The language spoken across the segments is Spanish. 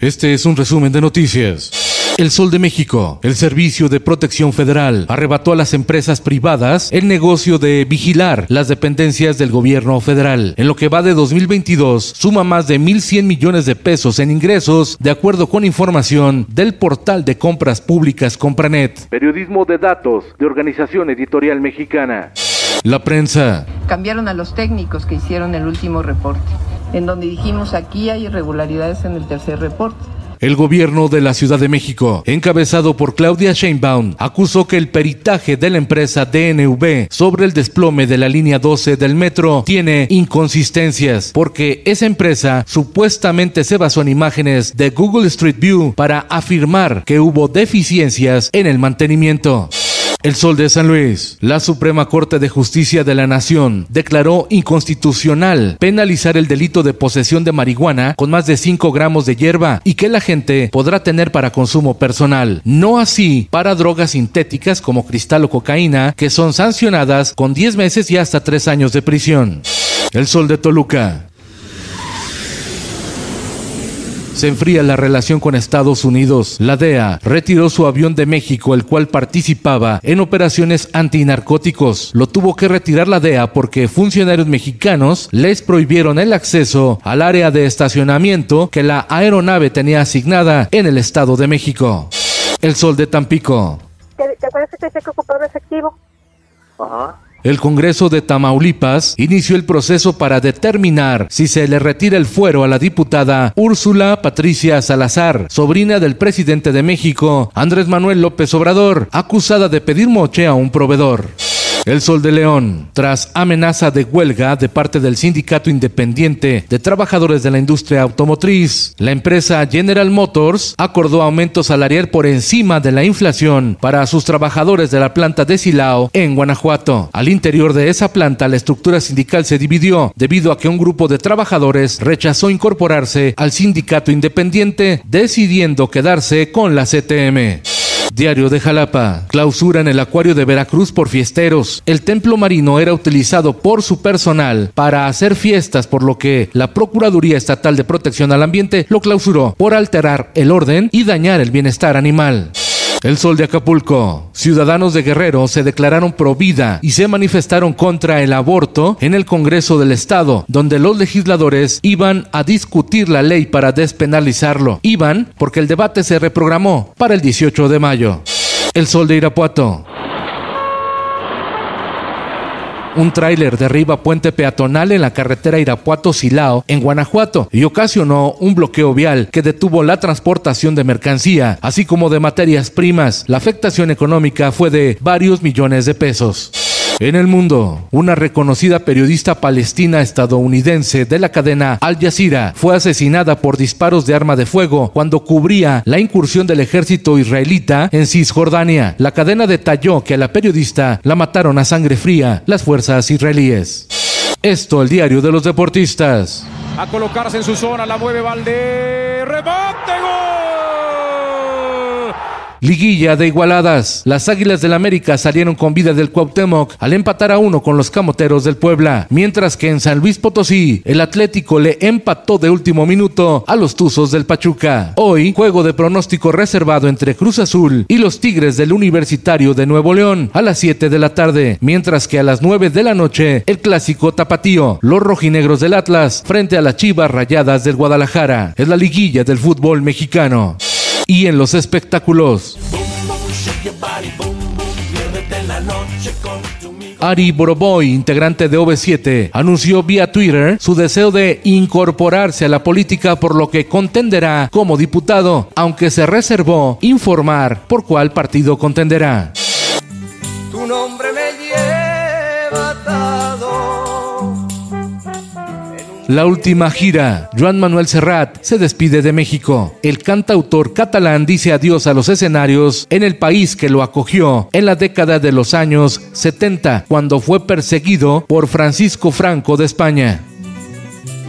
Este es un resumen de noticias. El Sol de México, el Servicio de Protección Federal, arrebató a las empresas privadas el negocio de vigilar las dependencias del gobierno federal. En lo que va de 2022, suma más de 1.100 millones de pesos en ingresos, de acuerdo con información del portal de compras públicas Compranet. Periodismo de datos de Organización Editorial Mexicana. La prensa. Cambiaron a los técnicos que hicieron el último reporte, en donde dijimos aquí hay irregularidades en el tercer reporte. El gobierno de la Ciudad de México, encabezado por Claudia Sheinbaum, acusó que el peritaje de la empresa DNV sobre el desplome de la línea 12 del metro tiene inconsistencias, porque esa empresa supuestamente se basó en imágenes de Google Street View para afirmar que hubo deficiencias en el mantenimiento. El Sol de San Luis. La Suprema Corte de Justicia de la Nación declaró inconstitucional penalizar el delito de posesión de marihuana con más de 5 gramos de hierba y que la gente podrá tener para consumo personal. No así para drogas sintéticas como cristal o cocaína que son sancionadas con 10 meses y hasta 3 años de prisión. El Sol de Toluca. Se enfría la relación con Estados Unidos. La DEA retiró su avión de México, el cual participaba en operaciones antinarcóticos. Lo tuvo que retirar la DEA porque funcionarios mexicanos les prohibieron el acceso al área de estacionamiento que la aeronave tenía asignada en el Estado de México. El Sol de Tampico. ¿Te, te acuerdas que te decía que ocupaba efectivo? Ajá. El Congreso de Tamaulipas inició el proceso para determinar si se le retira el fuero a la diputada Úrsula Patricia Salazar, sobrina del presidente de México, Andrés Manuel López Obrador, acusada de pedir moche a un proveedor. El Sol de León, tras amenaza de huelga de parte del Sindicato Independiente de Trabajadores de la Industria Automotriz, la empresa General Motors acordó aumento salarial por encima de la inflación para sus trabajadores de la planta de Silao en Guanajuato. Al interior de esa planta, la estructura sindical se dividió debido a que un grupo de trabajadores rechazó incorporarse al Sindicato Independiente, decidiendo quedarse con la CTM. Diario de Jalapa. Clausura en el acuario de Veracruz por fiesteros. El templo marino era utilizado por su personal para hacer fiestas, por lo que la Procuraduría Estatal de Protección al Ambiente lo clausuró por alterar el orden y dañar el bienestar animal. El Sol de Acapulco. Ciudadanos de Guerrero se declararon pro vida y se manifestaron contra el aborto en el Congreso del Estado, donde los legisladores iban a discutir la ley para despenalizarlo. Iban porque el debate se reprogramó para el 18 de mayo. El Sol de Irapuato. Un tráiler derriba puente peatonal en la carretera Irapuato-Silao, en Guanajuato, y ocasionó un bloqueo vial que detuvo la transportación de mercancía, así como de materias primas. La afectación económica fue de varios millones de pesos. En el mundo, una reconocida periodista palestina estadounidense de la cadena Al Jazeera fue asesinada por disparos de arma de fuego cuando cubría la incursión del ejército israelita en Cisjordania. La cadena detalló que a la periodista la mataron a sangre fría las fuerzas israelíes. Esto el diario de los deportistas. A colocarse en su zona, la mueve Valdés. ¡Rebote, gol! Liguilla de igualadas. Las Águilas del América salieron con vida del Cuauhtémoc al empatar a uno con los Camoteros del Puebla, mientras que en San Luis Potosí el Atlético le empató de último minuto a los Tuzos del Pachuca. Hoy, juego de pronóstico reservado entre Cruz Azul y los Tigres del Universitario de Nuevo León a las 7 de la tarde, mientras que a las 9 de la noche el clásico tapatío, los rojinegros del Atlas frente a las Chivas Rayadas del Guadalajara. Es la liguilla del fútbol mexicano y en los espectáculos. Ari Boroboy, integrante de OV7, anunció vía Twitter su deseo de incorporarse a la política por lo que contenderá como diputado, aunque se reservó informar por cuál partido contenderá. Tu nombre me La última gira. Joan Manuel Serrat se despide de México. El cantautor catalán dice adiós a los escenarios en el país que lo acogió en la década de los años 70, cuando fue perseguido por Francisco Franco de España.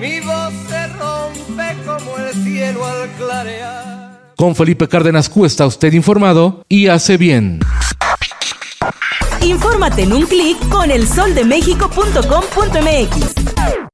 Mi voz se rompe como el cielo al clarear. Con Felipe Cárdenas Cuesta, usted informado y hace bien. Infórmate en un clic con elsoldemexico.com.mx.